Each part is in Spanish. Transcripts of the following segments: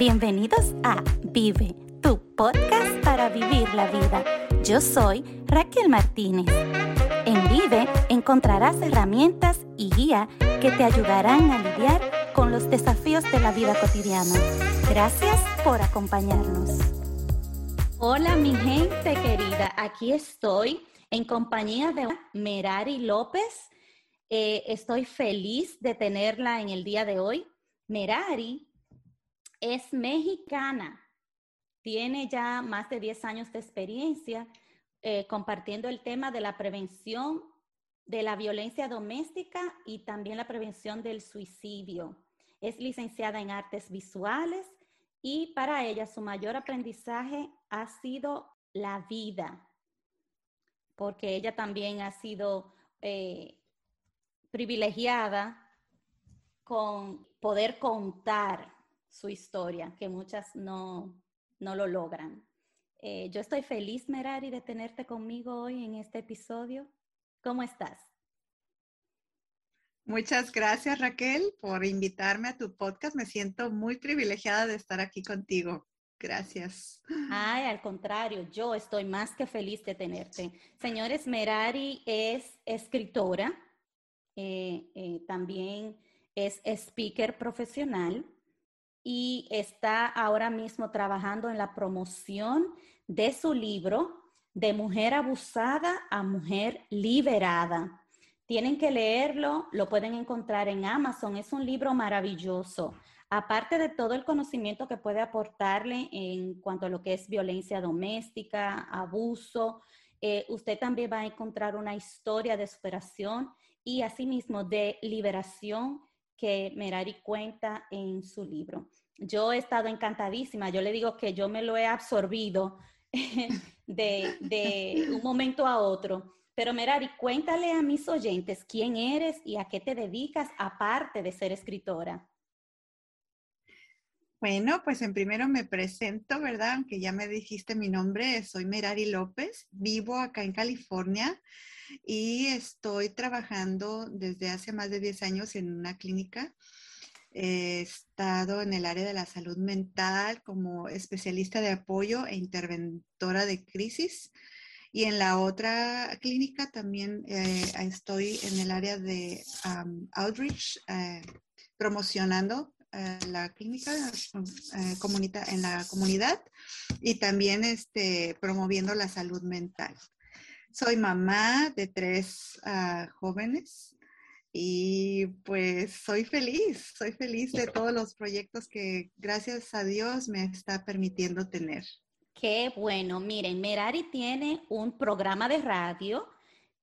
Bienvenidos a Vive, tu podcast para vivir la vida. Yo soy Raquel Martínez. En Vive encontrarás herramientas y guía que te ayudarán a lidiar con los desafíos de la vida cotidiana. Gracias por acompañarnos. Hola mi gente querida, aquí estoy en compañía de Merari López. Eh, estoy feliz de tenerla en el día de hoy. Merari es mexicana, tiene ya más de 10 años de experiencia eh, compartiendo el tema de la prevención de la violencia doméstica y también la prevención del suicidio. Es licenciada en artes visuales y para ella su mayor aprendizaje ha sido la vida, porque ella también ha sido eh, privilegiada con poder contar su historia, que muchas no, no lo logran. Eh, yo estoy feliz, Merari, de tenerte conmigo hoy en este episodio. ¿Cómo estás? Muchas gracias, Raquel, por invitarme a tu podcast. Me siento muy privilegiada de estar aquí contigo. Gracias. Ay, al contrario, yo estoy más que feliz de tenerte. Señores, Merari es escritora, eh, eh, también es speaker profesional y está ahora mismo trabajando en la promoción de su libro de mujer abusada a mujer liberada. Tienen que leerlo, lo pueden encontrar en Amazon, es un libro maravilloso. Aparte de todo el conocimiento que puede aportarle en cuanto a lo que es violencia doméstica, abuso, eh, usted también va a encontrar una historia de superación y asimismo de liberación que Merari cuenta en su libro. Yo he estado encantadísima, yo le digo que yo me lo he absorbido de, un momento a otro. Pero Merari, cuéntale a mis oyentes quién eres y a qué te dedicas aparte de ser escritora. Bueno, pues en primero me presento, ¿verdad? Aunque ya me dijiste mi nombre, soy Merari López, vivo acá en California y estoy trabajando desde hace más de 10 años en una clínica. He estado en el área de la salud mental como especialista de apoyo e interventora de crisis. Y en la otra clínica también eh, estoy en el área de outreach, eh, promocionando eh, la clínica en la comunidad y también este, promoviendo la salud mental. Soy mamá de tres ah, jóvenes y pues soy feliz, soy feliz de todos los proyectos que gracias a Dios me está permitiendo tener. Qué bueno, miren, Merari tiene un programa de radio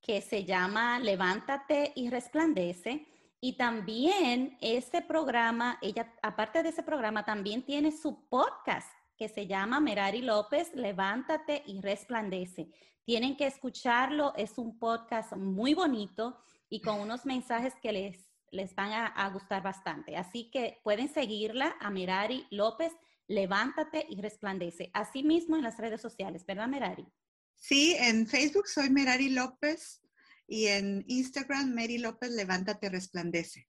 que se llama Levántate y Resplandece. Y también ese programa, ella, aparte de ese programa, también tiene su podcast que se llama Merari López, Levántate y Resplandece. Tienen que escucharlo, es un podcast muy bonito y con unos mensajes que les, les van a, gustar bastante. Así que pueden seguirla a Merari López, Levántate y Resplandece. Asimismo en las redes sociales, ¿verdad, Merari? Sí, en Facebook soy Merari López y en Instagram Mary López Levántate Resplandece.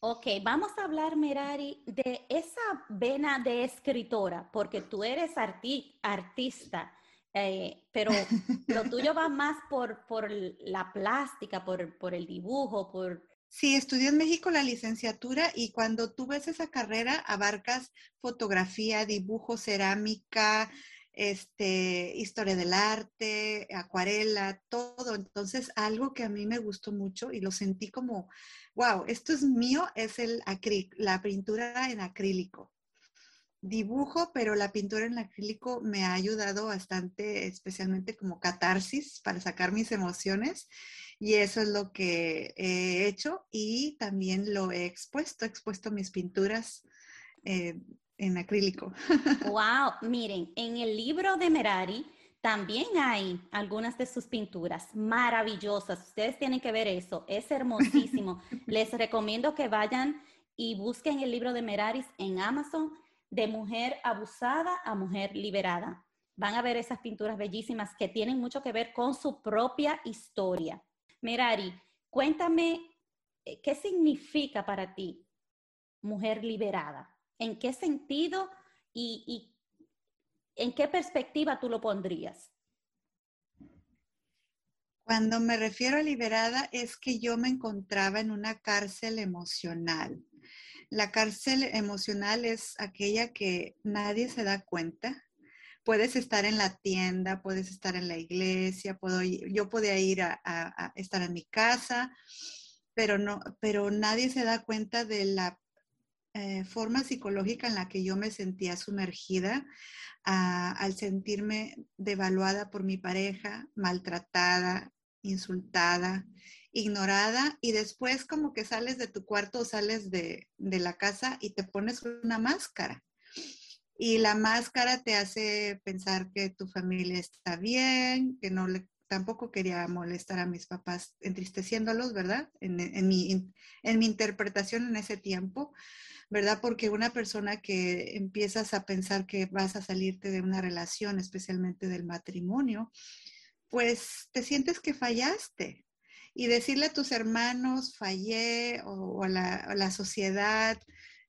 Ok, vamos a hablar, Merari, de esa vena de escritora, porque tú eres artista, eh, pero lo tuyo va más por, por la plástica, por, por el dibujo, por... Sí, estudié en México la licenciatura y cuando tú ves esa carrera abarcas fotografía, dibujo, cerámica, este, historia del arte, acuarela, todo. Entonces, algo que a mí me gustó mucho y lo sentí como, wow, esto es mío, es el la pintura en acrílico. Dibujo, pero la pintura en acrílico me ha ayudado bastante, especialmente como catarsis para sacar mis emociones. Y eso es lo que he hecho y también lo he expuesto, he expuesto mis pinturas eh, en acrílico. Wow, miren, en el libro de Merari también hay algunas de sus pinturas maravillosas. Ustedes tienen que ver eso, es hermosísimo. Les recomiendo que vayan y busquen el libro de Meraris en Amazon, de mujer abusada a mujer liberada. Van a ver esas pinturas bellísimas que tienen mucho que ver con su propia historia. Merari, cuéntame, eh, ¿qué significa para ti mujer liberada? ¿En qué sentido y, en qué perspectiva tú lo pondrías? Cuando me refiero a liberada es que yo me encontraba en una cárcel emocional. La cárcel emocional es aquella que nadie se da cuenta. Puedes estar en la tienda, puedes estar en la iglesia, puedo, yo podía ir a, estar en mi casa, pero, no, pero nadie se da cuenta de la eh, forma psicológica en la que yo me sentía sumergida al sentirme devaluada por mi pareja, maltratada, insultada, ignorada y después como que sales de tu cuarto o sales de, la casa y te pones una máscara. Y la máscara te hace pensar que tu familia está bien, que no le, tampoco quería molestar a mis papás entristeciéndolos, ¿verdad? En mi interpretación en ese tiempo, ¿verdad? Porque una persona que empiezas a pensar que vas a salirte de una relación, especialmente del matrimonio, pues te sientes que fallaste. Y decirle a tus hermanos, fallé, o, a, la, sociedad,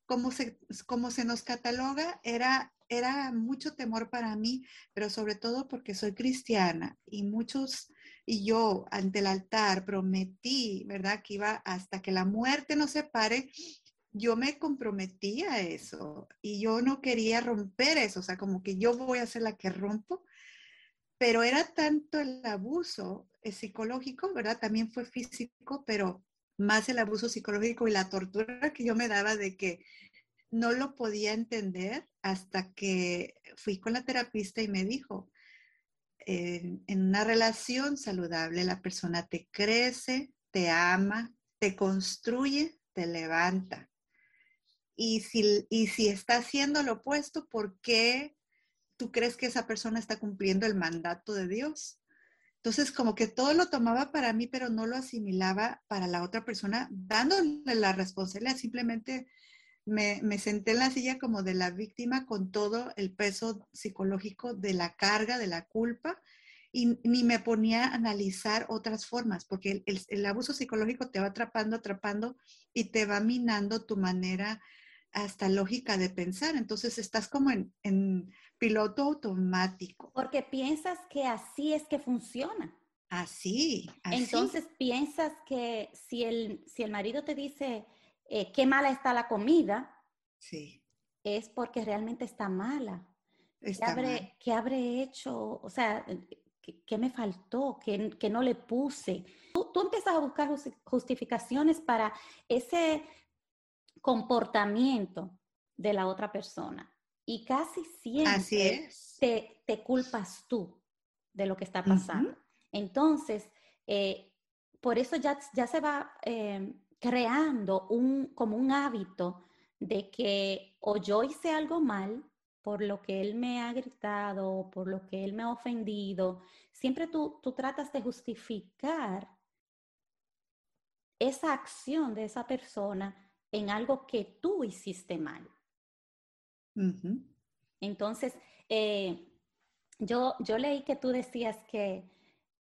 cómo se, cómo se nos cataloga, era, era mucho temor para mí, pero sobre todo porque soy cristiana y muchos, y yo ante el altar prometí, ¿verdad? Que iba hasta que la muerte nos separe, yo me comprometí a eso y yo no quería romper eso, o sea, como que yo voy a ser la que rompo pero era tanto el abuso eh, psicológico, ¿verdad? También fue físico, pero más el abuso psicológico y la tortura que yo me daba de que no lo podía entender hasta que fui con la terapista y me dijo, en, una relación saludable la persona te crece, te ama, te construye, te levanta. Y si, y si está haciendo lo opuesto, ¿por qué tú crees que esa persona está cumpliendo el mandato de Dios. Entonces, como que todo lo tomaba para mí, pero no lo asimilaba para la otra persona, dándole la responsabilidad. Simplemente me, senté en la silla como de la víctima con todo el peso psicológico de la carga, de la culpa, y ni me ponía a analizar otras formas, porque el, abuso psicológico te va atrapando, atrapando y te va minando tu manera hasta lógica de pensar. Entonces estás como en piloto automático. Porque piensas que así es que funciona. Así, Entonces piensas que si el, si el marido te dice eh, qué mala está la comida, sí. es porque realmente está mala. ¿Qué, habré, ¿Qué habré hecho? O sea, ¿qué, me faltó? ¿Qué, ¿Qué, no le puse? Tú, tú empiezas a buscar justificaciones para ese comportamiento de la otra persona. Y casi siempre Te, culpas tú de lo que está pasando. Entonces, eh, por eso ya, ya se va eh, creando un, como un hábito de que o yo hice algo mal por lo que él me ha gritado, por lo que él me ha ofendido. Siempre tú, tú tratas de justificar esa acción de esa persona en algo que tú hiciste mal. Entonces, eh, yo, yo leí que tú decías que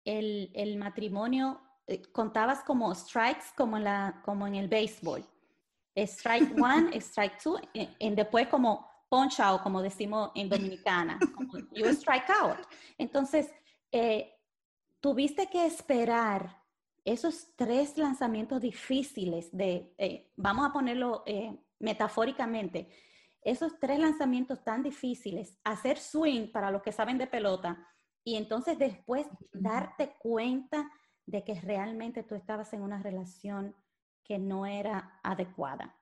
el, matrimonio, eh, contabas como strikes como en, la, como en el béisbol. Strike one, strike two, y, después como punch out, como decimos en Dominicana, como you strike out. Entonces, eh, tuviste que esperar esos tres lanzamientos difíciles de, vamos a ponerlo metafóricamente, esos tres lanzamientos tan difíciles, hacer swing para los que saben de pelota y entonces después darte cuenta de que realmente tú estabas en una relación que no era adecuada.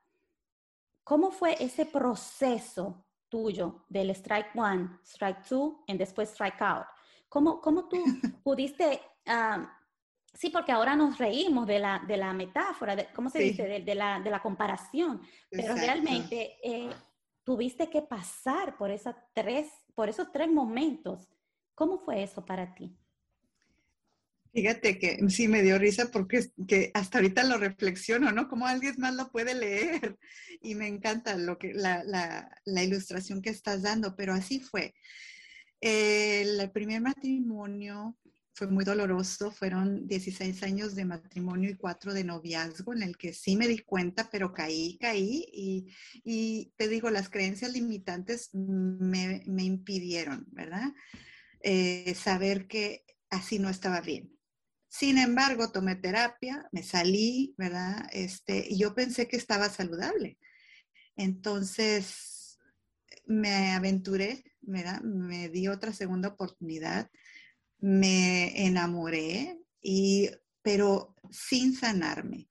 ¿Cómo fue ese proceso tuyo del strike one, strike two y después strike out? ¿Cómo, cómo tú pudiste, ah, sí, porque ahora nos reímos de la, de la metáfora, de, ¿cómo se dice? De, la, de, la, comparación, pero realmente eh, tuviste que pasar por, esas tres, por esos tres momentos. ¿Cómo fue eso para ti? Fíjate que sí me dio risa porque que hasta ahorita lo reflexiono, ¿no? Como alguien más lo puede leer y me encanta lo que, la, la, ilustración que estás dando, pero así fue. El primer matrimonio fue muy doloroso. Fueron 16 años de matrimonio y 4 de noviazgo en el que sí me di cuenta, pero caí, caí. Y, te digo, las creencias limitantes me, me impidieron, ¿verdad? Eh, saber que así no estaba bien. Sin embargo, tomé terapia, me salí, ¿verdad? Este, y yo pensé que estaba saludable. Entonces, me aventuré, ¿verdad? Me di otra segunda oportunidad me enamoré, y, pero sin sanarme,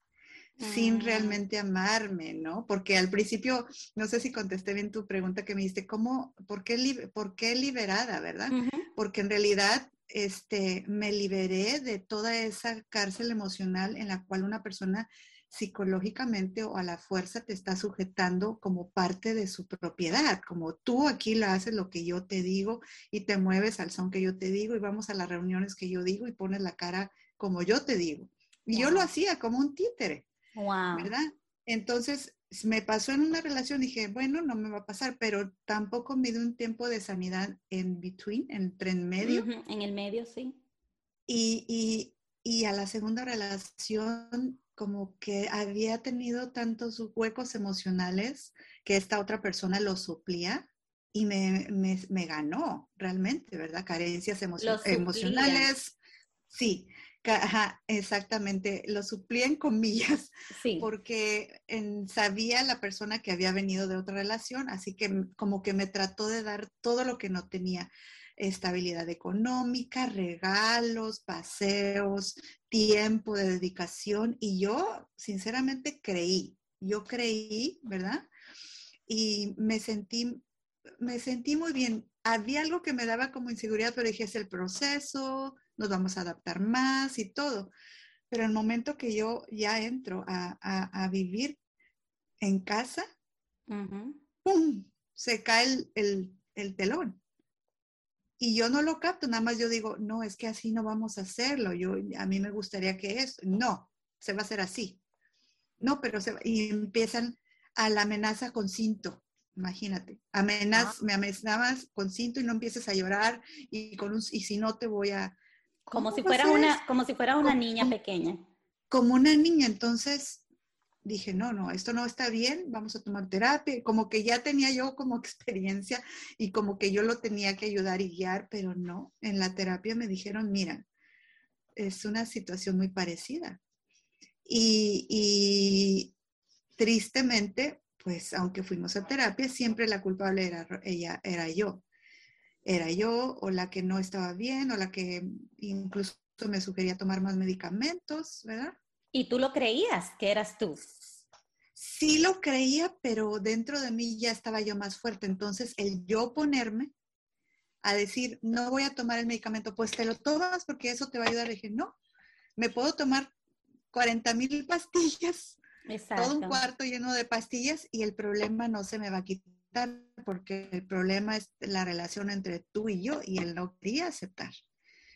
sin mm. realmente amarme, ¿no? Porque al principio, no sé si contesté bien tu pregunta que me diste, ¿cómo, por qué, por qué liberada, verdad? Porque en realidad este, me liberé de toda esa cárcel emocional en la cual una persona psicológicamente o a la fuerza te está sujetando como parte de su propiedad, como tú aquí la haces lo que yo te digo y te mueves al son que yo te digo y vamos a las reuniones que yo digo y pones la cara como yo te digo. Y yo lo hacía como un títere, ¿verdad? Entonces me pasó en una relación, dije, bueno, no me va a pasar, pero tampoco me dio un tiempo de sanidad en between, entre en medio. En el medio, sí. Y, y, y a la segunda relación como que había tenido tantos huecos emocionales que esta otra persona lo suplía y me, me, ganó realmente, ¿verdad? Carencias emocionales. Sí, exactamente, lo suplía en comillas, sí. porque sabía la persona que había venido de otra relación, así que como que me trató de dar todo lo que no tenía estabilidad económica, regalos, paseos, tiempo de dedicación. Y yo, sinceramente, creí, yo creí, ¿verdad? Y me sentí, me sentí muy bien. Había algo que me daba como inseguridad, pero dije, es el proceso, nos vamos a adaptar más y todo. Pero el momento que yo ya entro a, vivir en casa, ¡pum! Se cae el, el telón y yo no lo capto, nada más yo digo, no, es que así no vamos a hacerlo, yo, a mí me gustaría que es, no, se va a hacer así. No, pero se y empiezan a la amenaza con cinto, imagínate, amenaz, me amenazabas con cinto y no empieces a llorar y, con un, y si no te voy a... Como si, fuera una, como si fuera una niña pequeña. Como una niña, entonces dije, no, no, esto no está bien, vamos a tomar terapia. Como que ya tenía yo como experiencia y como que yo lo tenía que ayudar y guiar, pero no, en la terapia me dijeron, mira, es una situación muy parecida. Y, tristemente, pues aunque fuimos a terapia, siempre la culpable era ella, era yo. Era yo o la que no estaba bien o la que incluso me sugería tomar más medicamentos, ¿verdad? ¿Y tú lo creías que eras tú? Sí lo creía, pero dentro de mí ya estaba yo más fuerte. Entonces, el yo ponerme a decir, no voy a tomar el medicamento, pues te lo tomas porque eso te va a ayudar. dije, no, me puedo tomar 40 mil pastillas, todo un cuarto lleno de pastillas y el problema no se me va a quitar porque el problema es la relación entre tú y yo y él no quería aceptar.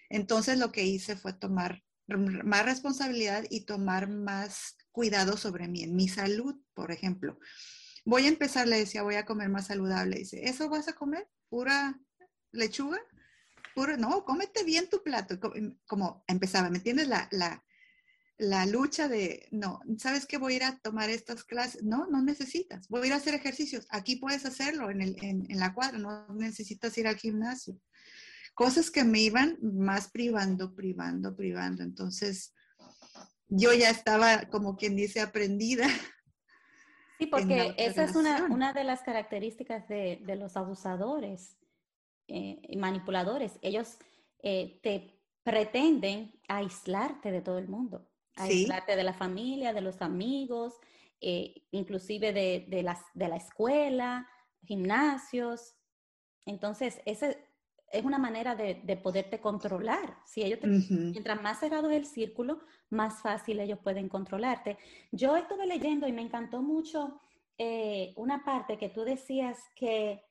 Entonces lo que hice fue tomar más responsabilidad y tomar más cuidado sobre mí, en mi salud, por ejemplo. Voy a empezar, le decía, voy a comer más saludable. Dice, ¿eso vas a comer? ¿Pura lechuga? ¿Pura? No, cómete bien tu plato. Como empezaba, ¿me entiendes? La, la, la lucha de, no, ¿sabes qué? Voy a ir a tomar estas clases. No, no necesitas. Voy a ir a hacer ejercicios. Aquí puedes hacerlo en, el, en, en la cuadra. No necesitas ir al gimnasio cosas que me iban más privando, privando, privando. Entonces, yo ya estaba, como quien dice, aprendida. Sí, porque esa es una, de las características de, los abusadores eh, y manipuladores. Ellos eh, te pretenden aislarte de todo el mundo, aislarte de la familia, de los amigos, eh, inclusive de, las, de la escuela, gimnasios. Entonces, ese, es una manera de, poderte controlar. Si ellos Mientras más cerrado es el círculo, más fácil ellos pueden controlarte. Yo estuve leyendo y me encantó mucho eh, una parte que tú decías que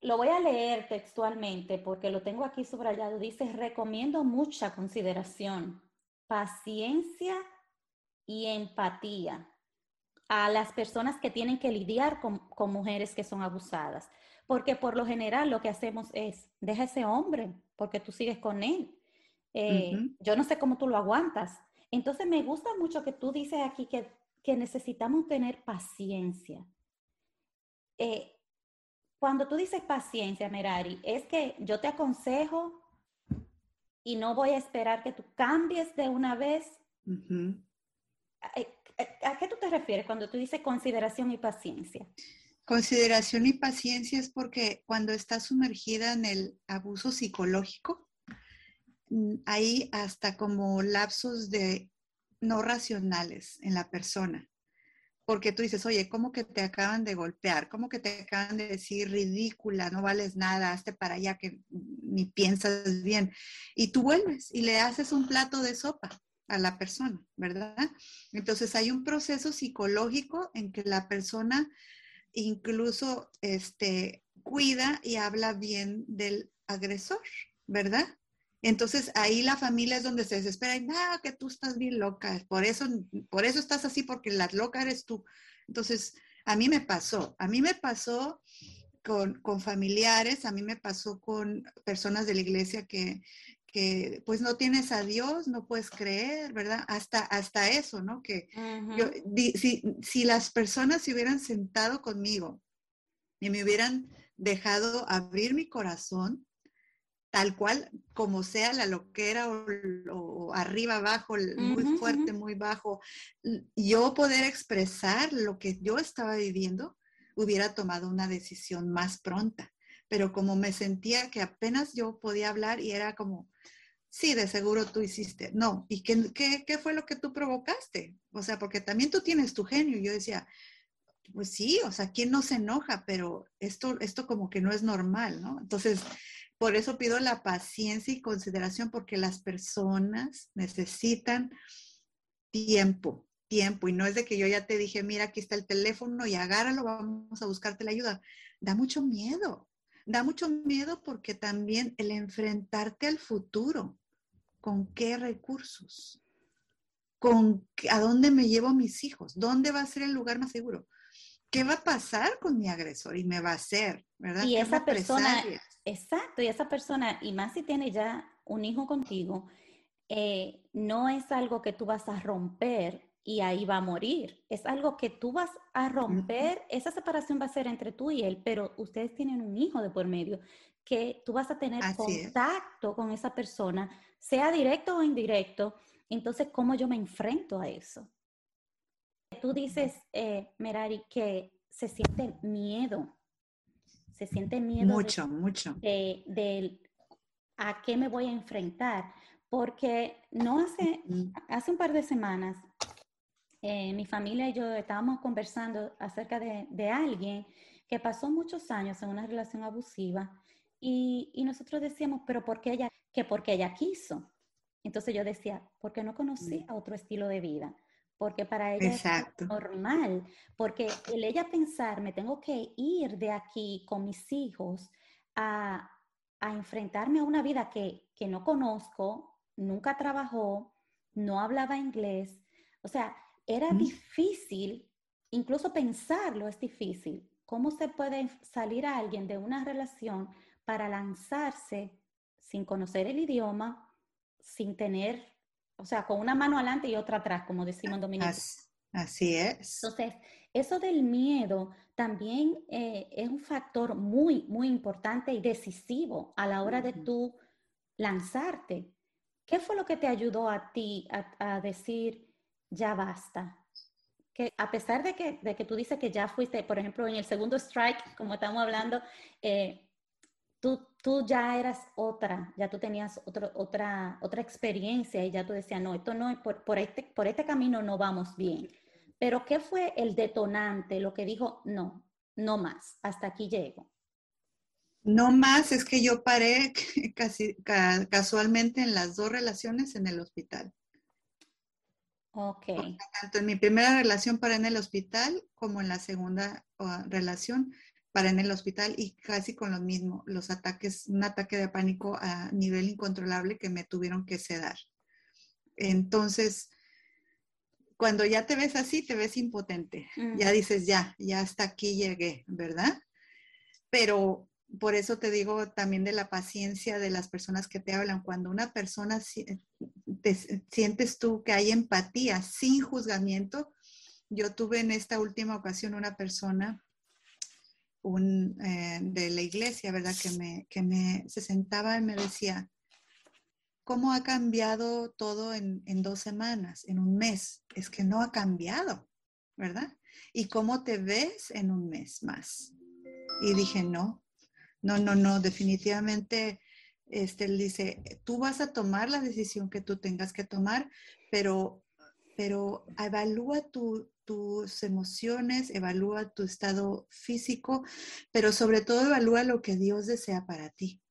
lo voy a leer textualmente porque lo tengo aquí subrayado. Dice, recomiendo mucha consideración, paciencia y empatía a las personas que tienen que lidiar con mujeres que son abusadas. Porque por lo general lo que hacemos es, deja ese hombre porque tú sigues con él. Eh, yo no sé cómo tú lo aguantas. Entonces me gusta mucho que tú dices aquí que, que necesitamos tener paciencia. Eh, cuando tú dices paciencia, Merari, es que yo te aconsejo y no voy a esperar que tú cambies de una vez. ¿A, qué tú te refieres cuando tú dices consideración y paciencia? Consideración y paciencia es porque cuando estás sumergida en el abuso psicológico, mm, hay hasta como lapsos de no racionales en la persona. Porque tú dices, oye, ¿cómo que te acaban de golpear? ¿Cómo que te acaban de decir ridícula, no vales nada, hazte para allá que ni piensas bien? Y tú vuelves y le haces un plato de sopa a la persona, ¿verdad? Entonces hay un proceso psicológico en que la persona incluso este, cuida y habla bien del agresor, ¿verdad? Entonces ahí la familia es donde se desespera y nada, que tú estás bien loca, por eso, por eso estás así, porque la loca eres tú. Entonces, a mí me pasó, a mí me pasó con, con familiares, a mí me pasó con personas de la iglesia que, que pues no tienes a Dios, no puedes creer, ¿verdad? Hasta, hasta eso, ¿no? Que yo, si, si, las personas se hubieran sentado conmigo y me hubieran dejado abrir mi corazón, tal cual como sea la loquera o, o arriba, abajo, muy fuerte, muy bajo, yo poder expresar lo que yo estaba viviendo, hubiera tomado una decisión más pronta pero como me sentía que apenas yo podía hablar y era como, sí, de seguro tú hiciste. No, ¿y qué, qué, fue lo que tú provocaste? O sea, porque también tú tienes tu genio. Yo decía, pues sí, o sea, ¿quién no se enoja? Pero esto, esto como que no es normal, ¿no? Entonces, por eso pido la paciencia y consideración porque las personas necesitan tiempo, tiempo. Y no es de que yo ya te dije, mira, aquí está el teléfono y agárralo, vamos a buscarte la ayuda. Da mucho miedo. Da mucho miedo porque también el enfrentarte al futuro, ¿con qué recursos? ¿Con a dónde me llevo a mis hijos? ¿Dónde va a ser el lugar más seguro? ¿Qué va a pasar con mi agresor? Y me va a hacer, ¿verdad? Y esa persona, exacto, y esa persona, y más si tiene ya un hijo contigo, eh, no es algo que tú vas a romper y ahí va a morir. Es algo que tú vas a romper, esa separación va a ser entre tú y él, pero ustedes tienen un hijo de por medio, que tú vas a tener contacto con esa persona, sea directo o indirecto. Entonces, ¿cómo yo me enfrento a eso? Tú dices, eh, Merari, que se siente miedo, se siente miedo. Mucho, mucho. De, a qué me voy a enfrentar, porque no hace, hace un par de semanas eh, mi familia y yo estábamos conversando acerca de, alguien que pasó muchos años en una relación abusiva y, nosotros decíamos, pero ¿por qué ella? Que porque ella quiso. Entonces yo decía, porque no conocía mm. otro estilo de vida, porque para ella es normal, porque el ella pensar, me tengo que ir de aquí con mis hijos a, enfrentarme a una vida que, que no conozco, nunca trabajó, no hablaba inglés, o sea, era difícil, incluso pensarlo es difícil. ¿Cómo se puede salir a alguien de una relación para lanzarse sin conocer el idioma, sin tener, o sea, con una mano adelante y otra atrás, como decimos en Dominicano? Así es. Entonces, eso del miedo también eh, es un factor muy, muy importante y decisivo a la hora de tú lanzarte. ¿Qué fue lo que te ayudó a ti a decir, ya basta. Que a pesar de que, de que tú dices que ya fuiste, por ejemplo, en el segundo strike, como estamos hablando, eh, tú, tú ya eras otra, ya tú tenías otra, otra experiencia y ya tú decías, no, esto no, por, por, este, por este camino no vamos bien. Pero ¿qué fue el detonante, lo que dijo, no, no más, hasta aquí llego? No más, es que yo paré casi, casualmente en las dos relaciones en el hospital. Ok. Tanto en mi primera relación para en el hospital como en la segunda relación para en el hospital y casi con lo mismo, los ataques, un ataque de pánico a nivel incontrolable que me tuvieron que sedar. Entonces, cuando ya te ves así, te ves impotente. Ya mm. dices, ya, ya hasta aquí llegué, ¿verdad? Pero por eso te digo también de la paciencia de las personas que te hablan. Cuando una persona te, sientes tú que hay empatía sin juzgamiento. Yo tuve en esta última ocasión una persona un, eh, de la iglesia, ¿verdad? Que, me, que me, se sentaba y me decía, ¿cómo ha cambiado todo en, en dos semanas, en un mes? Es que no ha cambiado, ¿verdad? ¿Y cómo te ves en un mes más? Y dije, no, no, no, no, definitivamente, este, él dice, tú vas a tomar la decisión que tú tengas que tomar, pero, pero evalúa tus emociones, evalúa tu estado físico, pero sobre todo evalúa lo que Dios desea para ti.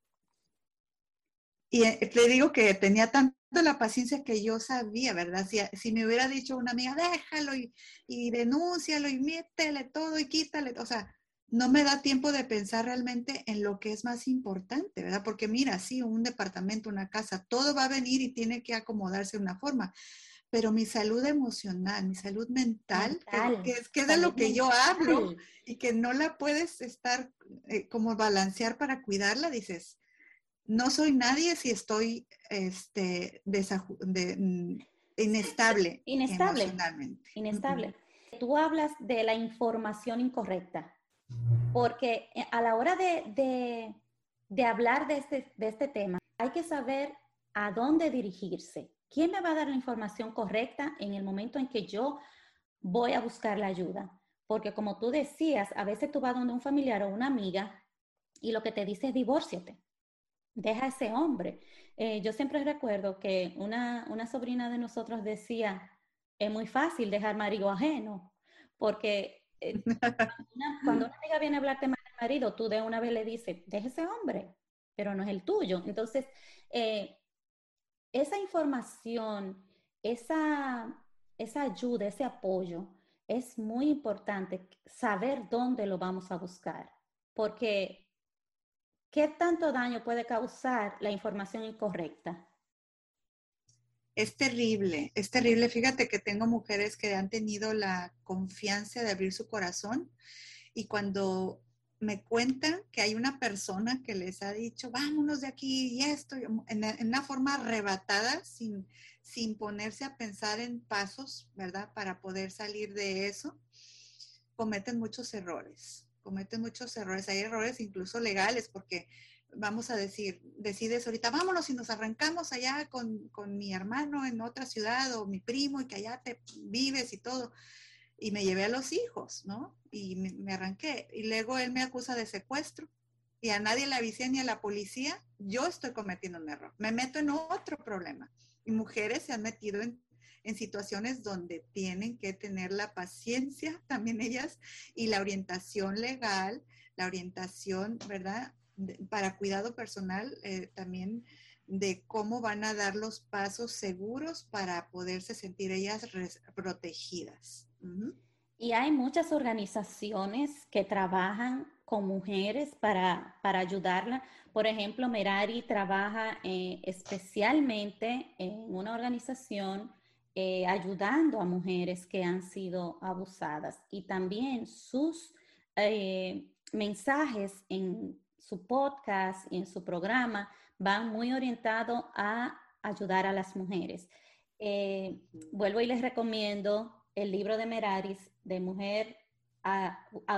Y eh, te digo que tenía tanto la paciencia que yo sabía, ¿verdad? Si, si me hubiera dicho una amiga, déjalo y, y denúncialo y métele todo y quítale, o sea, no me da tiempo de pensar realmente en lo que es más importante, ¿verdad? Porque mira, sí, un departamento, una casa, todo va a venir y tiene que acomodarse de una forma. Pero mi salud emocional, mi salud mental, que, es, que de lo que yo hablo y que no la puedes estar eh, como balancear para cuidarla, dices, no soy nadie si estoy este, de, mm, inestable. Inestable. Emocionalmente. Inestable. Tú hablas de la información incorrecta porque eh, a la hora de, hablar de este, de este tema, hay que saber a dónde dirigirse. ¿Quién me va a dar la información correcta en el momento en que yo voy a buscar la ayuda? Porque como tú decías, a veces tú vas donde un familiar o una amiga y lo que te dice es divórciate. Deja a ese hombre. Eh, yo siempre recuerdo que una, una sobrina de nosotros decía, es muy fácil dejar marido ajeno, porque eh, cuando una amiga viene a hablarte mal del marido, tú de una vez le dices, deje ese hombre, pero no es el tuyo. Entonces, eh, esa información, esa, esa ayuda, ese apoyo, es muy importante saber dónde lo vamos a buscar, porque ¿qué tanto daño puede causar la información incorrecta? Es terrible, es terrible. Fíjate que tengo mujeres que han tenido la confianza de abrir su corazón y cuando me cuentan que hay una persona que les ha dicho, vámonos de aquí y esto, en, una forma arrebatada, sin, sin ponerse a pensar en pasos, ¿verdad? Para poder salir de eso, cometen muchos errores, cometen muchos errores. Hay errores incluso legales porque vamos a decir, decides ahorita, vámonos y nos arrancamos allá con, mi hermano en otra ciudad o mi primo y que allá te vives y todo. Y me llevé a los hijos, ¿no? Y me, arranqué. Y luego él me acusa de secuestro y a nadie le avisé ni a la policía, yo estoy cometiendo un error. Me meto en otro problema. Y mujeres se han metido en, en situaciones donde tienen que tener la paciencia, también ellas, y la orientación legal, la orientación, ¿verdad? Para cuidado personal eh, también de cómo van a dar los pasos seguros para poderse sentir ellas protegidas. Y hay muchas organizaciones que trabajan con mujeres para, para ayudarla. Por ejemplo, Merari trabaja eh, especialmente en una organización eh, ayudando a mujeres que han sido abusadas y también sus mensajes en su podcast y en su programa van muy orientados a ayudar a las mujeres. Eh, vuelvo y les recomiendo el libro de Meraris, de mujer,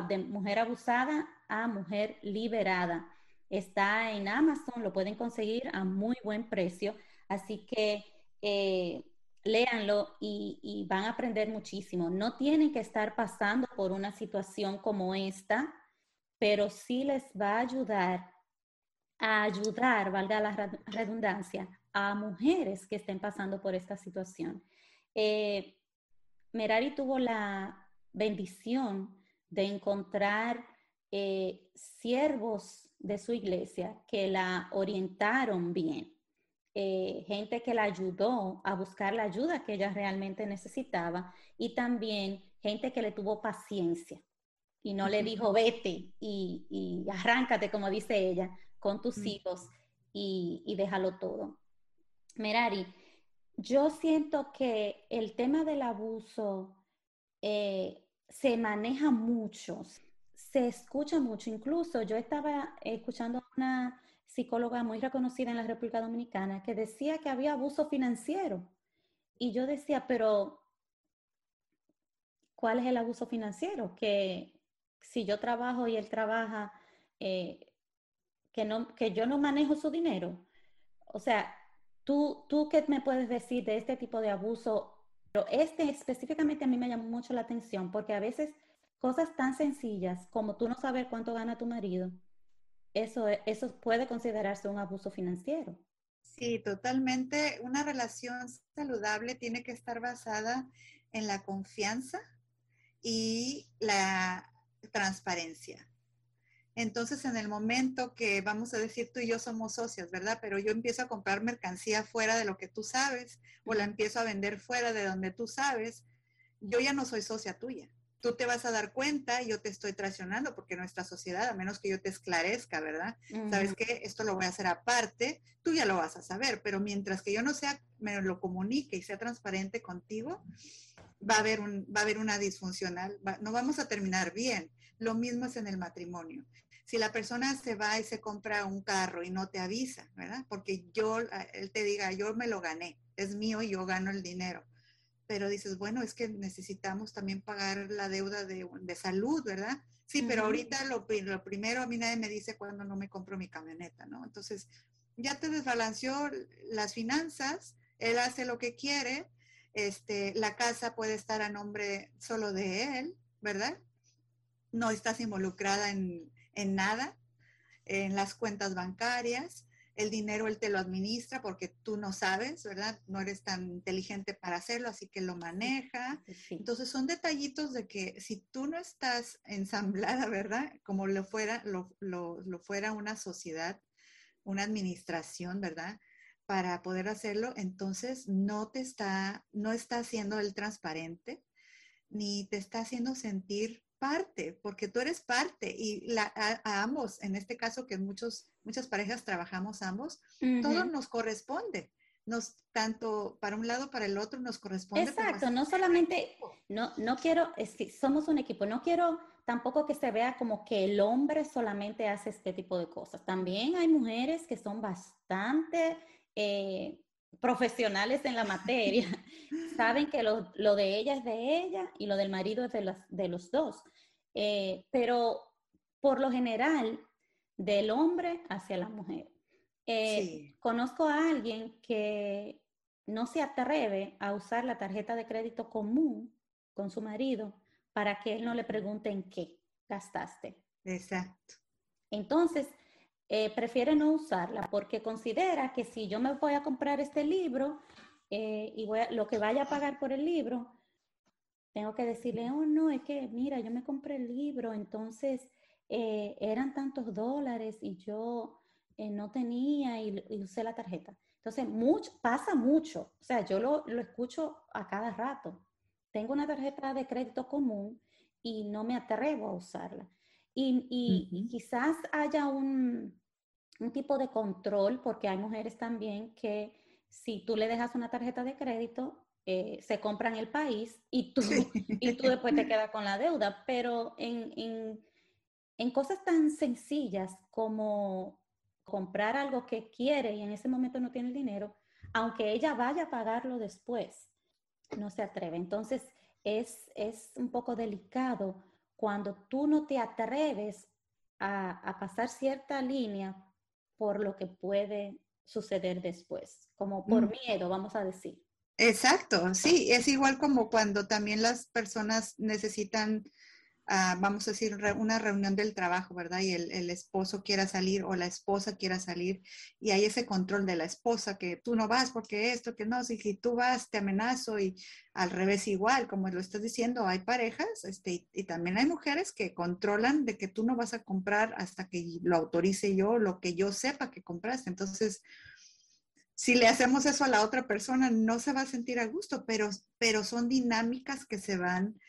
de mujer abusada a mujer liberada. Está en Amazon, lo pueden conseguir a muy buen precio, así que eh, léanlo y, y, van a aprender muchísimo. No tienen que estar pasando por una situación como esta pero sí les va a ayudar a ayudar, valga la redundancia, a mujeres que estén pasando por esta situación. Eh, Merari tuvo la bendición de encontrar eh, siervos de su iglesia que la orientaron bien, eh, gente que la ayudó a buscar la ayuda que ella realmente necesitaba y también gente que le tuvo paciencia y no le dijo vete y, y arráncate, como dice ella, con tus mm. hijos y, y déjalo todo. Merari, yo siento que el tema del abuso eh, se maneja mucho. se escucha mucho. Incluso yo estaba escuchando a una psicóloga muy reconocida en la República Dominicana que decía que había abuso financiero. Y yo decía, pero ¿cuál es el abuso financiero? Que si yo trabajo y él trabaja, eh, que, no, que yo no manejo su dinero. O sea, ¿tú, ¿tú qué me puedes decir de este tipo de abuso? Pero este específicamente a mí me llamó mucho la atención porque a veces cosas tan sencillas como tú no saber cuánto gana tu marido, eso, eso puede considerarse un abuso financiero. Sí, totalmente. Una relación saludable tiene que estar basada en la confianza y la transparencia. Entonces, en el momento que vamos a decir tú y yo somos socios, ¿verdad? Pero yo empiezo a comprar mercancía fuera de lo que tú sabes o la empiezo a vender fuera de donde tú sabes, yo ya no soy socia tuya. Tú te vas a dar cuenta, y yo te estoy traicionando porque nuestra sociedad, a menos que yo te esclarezca, ¿verdad? Sabes que esto lo voy a hacer aparte, tú ya lo vas a saber, pero mientras que yo no sea, me lo comunique y sea transparente contigo, va a haber, un, va a haber una disfuncional, no vamos a terminar bien. Lo mismo es en el matrimonio. Si la persona se va y se compra un carro y no te avisa, ¿verdad? Porque yo, él te diga, yo me lo gané, es mío y yo gano el dinero. Pero dices, bueno, es que necesitamos también pagar la deuda de, de salud, ¿verdad? Sí, pero ahorita lo, lo, primero, a mí nadie me dice cuando no me compro mi camioneta, ¿no? Entonces, ya te desbalanceó las finanzas, él hace lo que quiere, este, la casa puede estar a nombre solo de él, ¿verdad? No estás involucrada en, en nada, en las cuentas bancarias, el dinero él te lo administra porque tú no sabes, ¿verdad? No eres tan inteligente para hacerlo, así que lo maneja. Entonces son detallitos de que si tú no estás ensamblada, ¿verdad? Como lo fuera, lo, lo, lo fuera una sociedad, una administración, ¿verdad? Para poder hacerlo, entonces no te está, no está haciendo el transparente, ni te está haciendo sentir parte, porque tú eres parte y la, a, ambos, en este caso que muchos, muchas parejas trabajamos ambos, todo nos corresponde. Nos, tanto para un lado, para el otro, nos corresponde. Exacto, no solamente, no, no quiero, es que somos un equipo, no quiero tampoco que se vea como que el hombre solamente hace este tipo de cosas. También hay mujeres que son bastante eh, profesionales en la materia saben que lo, de ella es de ella y lo del marido es de, de los dos. Eh, pero por lo general, del hombre hacia la mujer. Eh, conozco a alguien que no se atreve a usar la tarjeta de crédito común con su marido para que él no le pregunte en qué gastaste. Exacto. Entonces, eh, prefiere no usarla porque considera que si yo me voy a comprar este libro eh, y lo que vaya a pagar por el libro, tengo que decirle, oh no, es que mira, yo me compré el libro, entonces eh, eran tantos dólares y yo no tenía y, usé la tarjeta. Entonces, mucho, pasa mucho, o sea, yo lo, lo escucho a cada rato. Tengo una tarjeta de crédito común y no me atrevo a usarla. Y, y, quizás haya un, un tipo de control, porque hay mujeres también que si tú le dejas una tarjeta de crédito, eh, se compran el país y tú, y tú después te quedas con la deuda. Pero en, en, en, cosas tan sencillas como comprar algo que quiere y en ese momento no tiene el dinero, aunque ella vaya a pagarlo después, no se atreve. Entonces es, es un poco delicado cuando tú no te atreves a, a pasar cierta línea por lo que puede suceder después, como por mm. miedo, vamos a decir. Exacto, sí, es igual como cuando también las personas necesitan Ah, vamos a decir, una reunión del trabajo, ¿verdad? Y el, esposo quiera salir o la esposa quiera salir y hay ese control de la esposa que tú no vas porque esto, que no, si, tú vas te amenazo y al revés igual, como lo estás diciendo, hay parejas este, y, también hay mujeres que controlan de que tú no vas a comprar hasta que lo autorice yo, lo que yo sepa que compraste. Entonces, si le hacemos eso a la otra persona, no se va a sentir a gusto, pero, pero son dinámicas que se van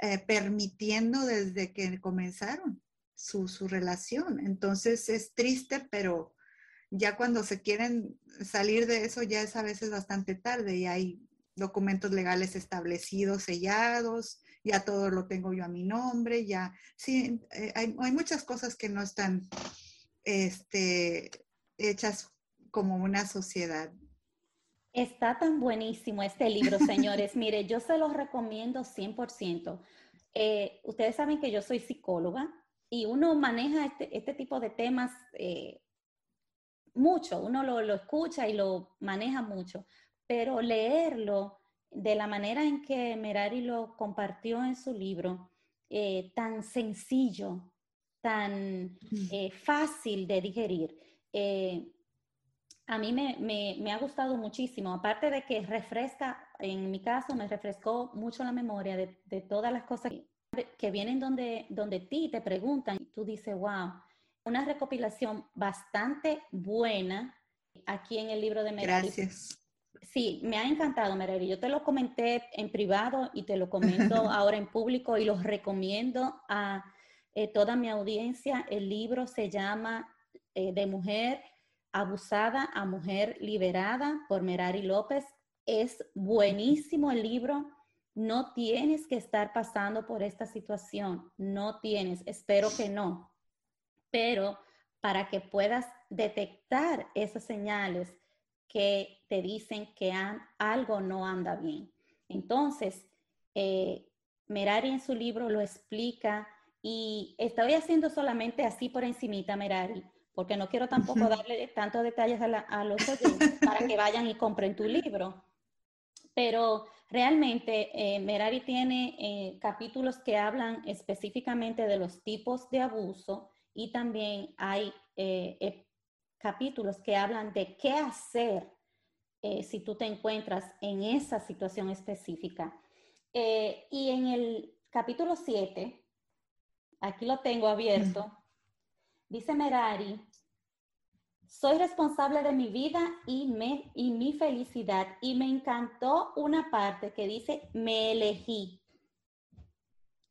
eh, permitiendo desde que comenzaron su, su, relación. Entonces es triste, pero ya cuando se quieren salir de eso ya es a veces bastante tarde y hay documentos legales establecidos, sellados, ya todo lo tengo yo a mi nombre, ya, sí, eh, hay, hay, muchas cosas que no están este, hechas como una sociedad. Está tan buenísimo este libro, señores. Mire, yo se los recomiendo 100%. Eh, ustedes saben que yo soy psicóloga y uno maneja este, este tipo de temas eh, mucho, uno lo, lo, escucha y lo maneja mucho, pero leerlo de la manera en que Merari lo compartió en su libro, eh, tan sencillo, tan eh, fácil de digerir, eh, a mí me, me, me, ha gustado muchísimo. Aparte de que refresca, en mi caso, me refrescó mucho la memoria de, de todas las cosas que, que, vienen donde, donde ti te preguntan y tú dices, wow, una recopilación bastante buena aquí en el libro de Merari. Gracias. Sí, me ha encantado, Merari. Yo te lo comenté en privado y te lo comento ahora en público y los recomiendo a eh, toda mi audiencia. El libro se llama eh, De Mujer Abusada a Mujer Liberada por Merari López. Es buenísimo el libro. No tienes que estar pasando por esta situación. No tienes. Espero que no. Pero para que puedas detectar esas señales que te dicen que algo no anda bien. Entonces, eh, Merari en su libro lo explica y estoy haciendo solamente así por encimita, Merari, porque no quiero tampoco darle tantos detalles a, los oyentes para que vayan y compren tu libro. Pero realmente eh, Merari tiene eh, capítulos que hablan específicamente de los tipos de abuso y también hay eh, capítulos que hablan de qué hacer si tú te encuentras en esa situación específica. y en el capítulo 7, aquí lo tengo abierto, dice Merari, soy responsable de mi vida y, me, y mi felicidad. Y me encantó una parte que dice, me elegí.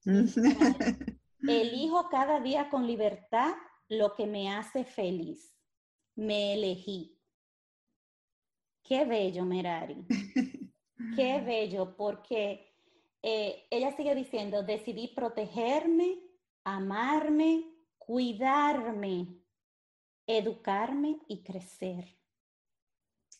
Elijo cada día con libertad lo que me hace feliz. Me elegí. Qué bello, Merari. Qué bello, porque eh, ella sigue diciendo, decidí protegerme amarme, cuidarme, educarme y crecer.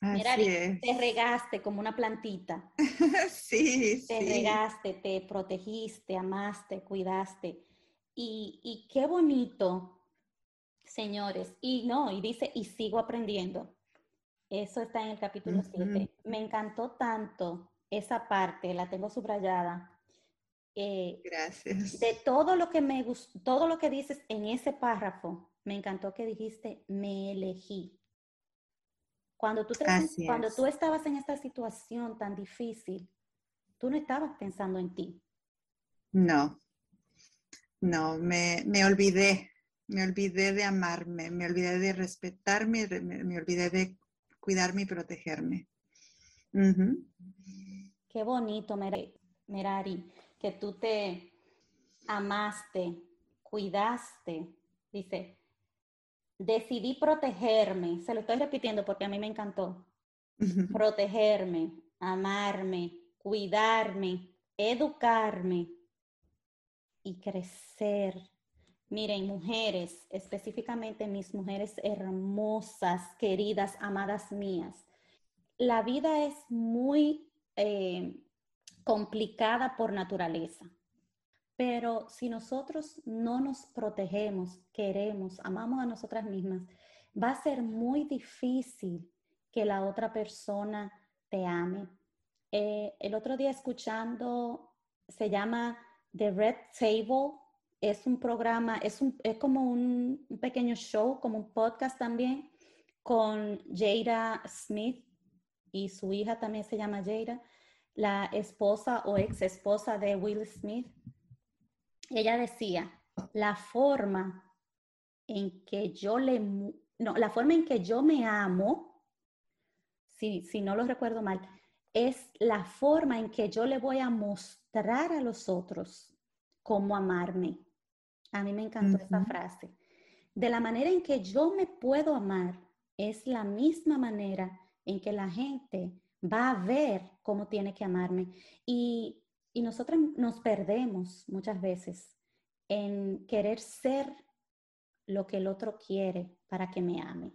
Mira, te regaste como una plantita. sí, te regaste, te protegiste, amaste, cuidaste. Y, y, qué bonito, señores. Y no, y dice, y sigo aprendiendo. Eso está en el capítulo 7. Me encantó tanto esa parte, la tengo subrayada, eh, Gracias. De todo lo que me todo lo que dices en ese párrafo, me encantó que dijiste, me elegí. Cuando tú, cuando tú estabas en esta situación tan difícil, tú no estabas pensando en ti. No, no, me, me olvidé, me olvidé de amarme, me olvidé de respetarme, me, me olvidé de cuidarme y protegerme. Qué bonito, Merari que tú te amaste, cuidaste. Dice, decidí protegerme. Se lo estoy repitiendo porque a mí me encantó. protegerme, amarme, cuidarme, educarme y crecer. Miren, mujeres, específicamente mis mujeres hermosas, queridas, amadas mías, la vida es muy eh, complicada por naturaleza. Pero si nosotros no nos protegemos, queremos, amamos a nosotras mismas, va a ser muy difícil que la otra persona te ame. Eh, el otro día escuchando, se llama The Red Table, es un programa, es, un, es como un, un pequeño show, como un podcast también, con Jada Smith y su hija también se llama Jada la esposa o ex esposa de Will Smith, ella decía, la forma en que yo le, no, la forma en que yo me amo, si, si no lo recuerdo mal, es la forma en que yo le voy a mostrar a los otros cómo amarme. A mí me encantó esa frase. De la manera en que yo me puedo amar, es la misma manera en que la gente va a ver cómo tiene que amarme. Y y nosotros nos perdemos muchas veces en querer ser lo que el otro quiere para que me ame.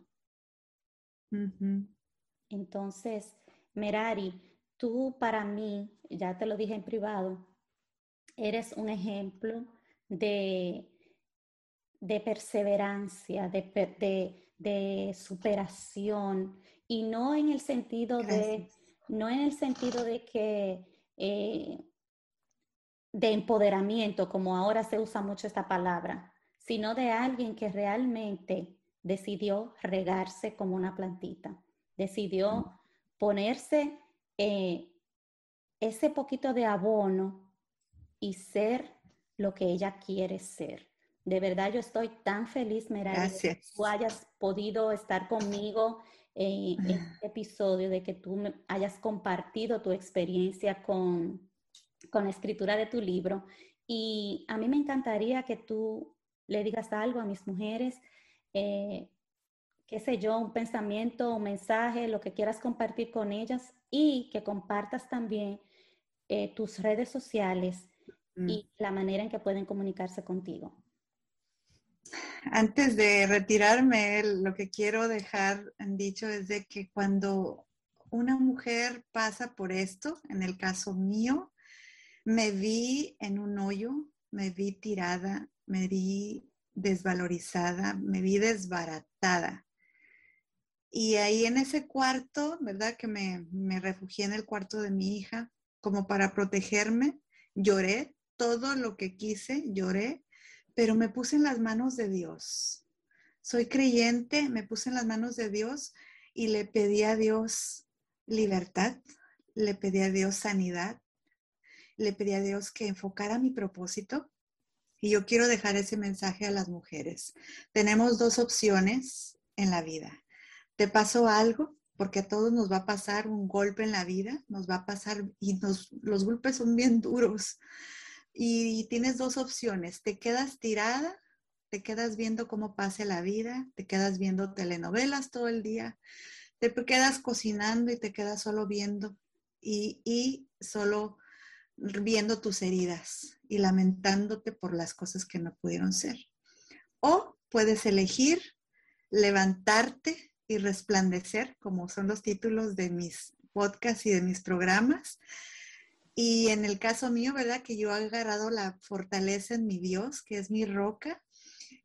Entonces, Merari, tú para mí, ya te lo dije en privado, eres un ejemplo de, de perseverancia, de, de, superación, y no en el sentido de, no en el sentido de que eh, de empoderamiento, como ahora se usa mucho esta palabra, sino de alguien que realmente decidió regarse como una plantita, decidió ponerse eh, ese poquito de abono y ser lo que ella quiere ser. De verdad, yo estoy tan feliz, Merari, que tú hayas podido estar conmigo en este episodio, de que tú me hayas compartido tu experiencia con, con la escritura de tu libro. Y a mí me encantaría que tú le digas algo a mis mujeres, eh, qué sé yo, un pensamiento, un mensaje, lo que quieras compartir con ellas y que compartas también eh, tus redes sociales mm. y la manera en que pueden comunicarse contigo. Antes de retirarme, lo que quiero dejar dicho es de que cuando una mujer pasa por esto, en el caso mío, me vi en un hoyo, me vi tirada, me vi desvalorizada, me vi desbaratada. Y ahí en ese cuarto, ¿verdad? Que me, me refugié en el cuarto de mi hija como para protegerme, lloré todo lo que quise, lloré, pero me puse en las manos de Dios. Soy creyente, me puse en las manos de Dios y le pedí a Dios libertad, le pedí a Dios sanidad, le pedí a Dios que enfocara mi propósito y yo quiero dejar ese mensaje a las mujeres. Tenemos dos opciones en la vida. Te pasó algo, porque a todos nos va a pasar un golpe en la vida, nos va a pasar y los golpes son bien duros. Y tienes dos opciones, te quedas tirada, te quedas viendo cómo pase la vida, te quedas viendo telenovelas todo el día, te quedas cocinando y te quedas solo viendo y, solo viendo tus heridas y lamentándote por las cosas que no pudieron ser. O puedes elegir levantarte y resplandecer, como son los títulos de mis podcasts y de mis programas. Y en el caso mío, ¿verdad? Que yo he agarrado la fortaleza en mi Dios, que es mi roca,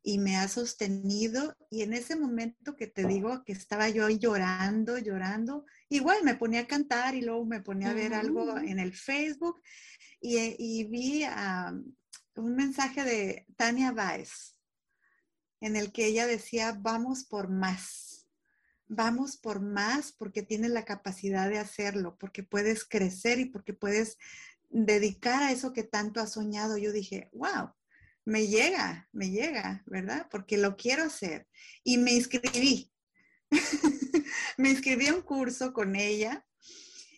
y me ha sostenido. Y en ese momento que te digo que estaba yo llorando, llorando, igual me ponía a cantar y luego me ponía a ver algo en el Facebook y, vi un mensaje de Tania Báez en el que ella decía, vamos por más, vamos por más porque tienes la capacidad de hacerlo, porque puedes crecer y porque puedes dedicar a eso que tanto has soñado. Yo dije, wow, me llega, me llega, ¿verdad? Porque lo quiero hacer. Y me inscribí. me inscribí a un curso con ella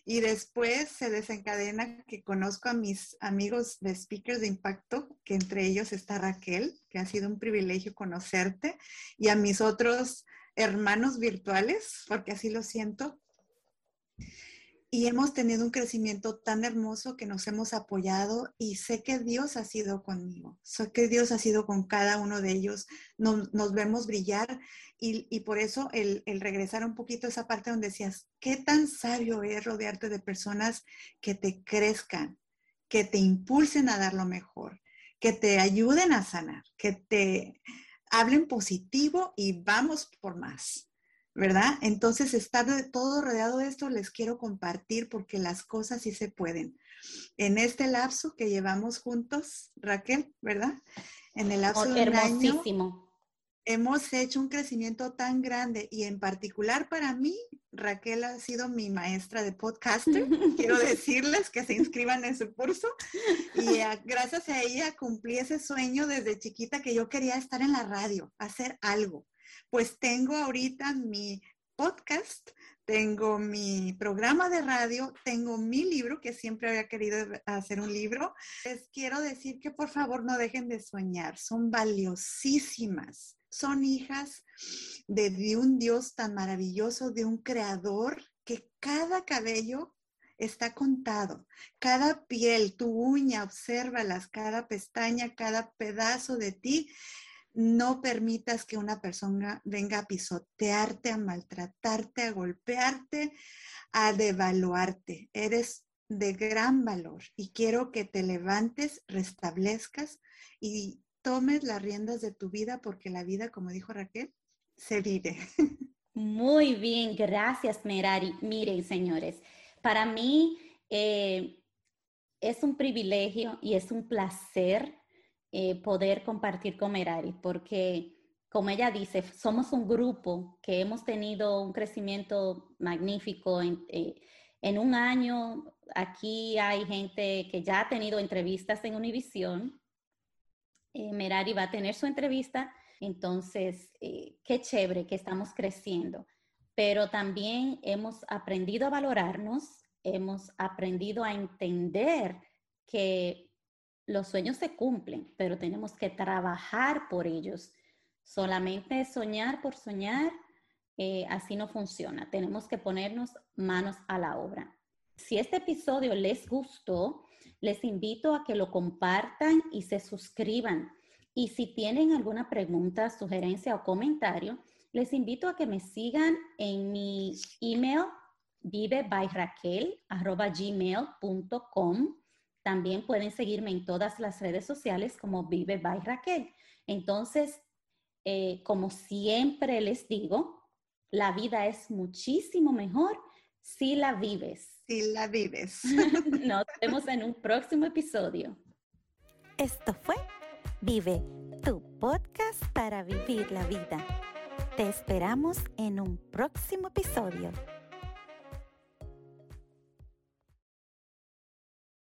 y después se desencadena que conozco a mis amigos de speakers de impacto, que entre ellos está Raquel, que ha sido un privilegio conocerte, y a mis otros hermanos virtuales, porque así lo siento, y hemos tenido un crecimiento tan hermoso que nos hemos apoyado y sé que Dios ha sido conmigo, sé que Dios ha sido con cada uno de ellos, nos, vemos brillar y, por eso el, el, regresar un poquito a esa parte donde decías, qué tan sabio es rodearte de personas que te crezcan, que te impulsen a dar lo mejor, que te ayuden a sanar, que te hablen positivo y vamos por más. ¿verdad? Entonces, estar todo rodeado de esto les quiero compartir porque las cosas sí se pueden. En este lapso que llevamos juntos, Raquel, ¿verdad? En el lapso de un año, hemos hecho un crecimiento tan grande y en particular para mí, Raquel ha sido mi maestra de podcaster. Quiero decirles que se inscriban en su curso y gracias a ella cumplí ese sueño desde chiquita que yo quería estar en la radio, hacer algo pues tengo ahorita mi podcast, tengo mi programa de radio, tengo mi libro, que siempre había querido hacer un libro. Les quiero decir que por favor no dejen de soñar, son valiosísimas, son hijas de, un Dios tan maravilloso, de un creador que cada cabello está contado. Cada piel, tu uña, obsérvalas, cada pestaña, cada pedazo de ti. No permitas que una persona venga a pisotearte, a maltratarte, a golpearte, a devaluarte. Eres de gran valor y quiero que te levantes, restablezcas y tomes las riendas de tu vida porque la vida, como dijo Raquel, se vive. Muy bien, gracias Merari. Miren, señores, para mí eh, es un privilegio y es un placer eh, poder compartir con Merari porque, como ella dice, somos un grupo que hemos tenido un crecimiento magnífico en, eh, en un año. Aquí hay gente que ya ha tenido entrevistas en Univisión. Merari va a tener su entrevista entonces, eh, qué chévere que estamos creciendo, pero también hemos aprendido a valorarnos, hemos aprendido a entender que los sueños se cumplen, pero tenemos que trabajar por ellos. Solamente soñar por soñar, eh, así no funciona. Tenemos que ponernos manos a la obra. Si este episodio les gustó, les invito a que lo compartan y se suscriban y si tienen alguna pregunta, sugerencia o comentario, les invito a que me sigan en mi email vivebyraquel.gmail.com. También pueden seguirme en todas las redes sociales como Vive by Raquel. Entonces, eh, como siempre les digo, la vida es muchísimo mejor si la vives. Si la vives. Nos vemos en un próximo episodio. Esto fue Vive, tu podcast para vivir la vida. Te esperamos en un próximo episodio.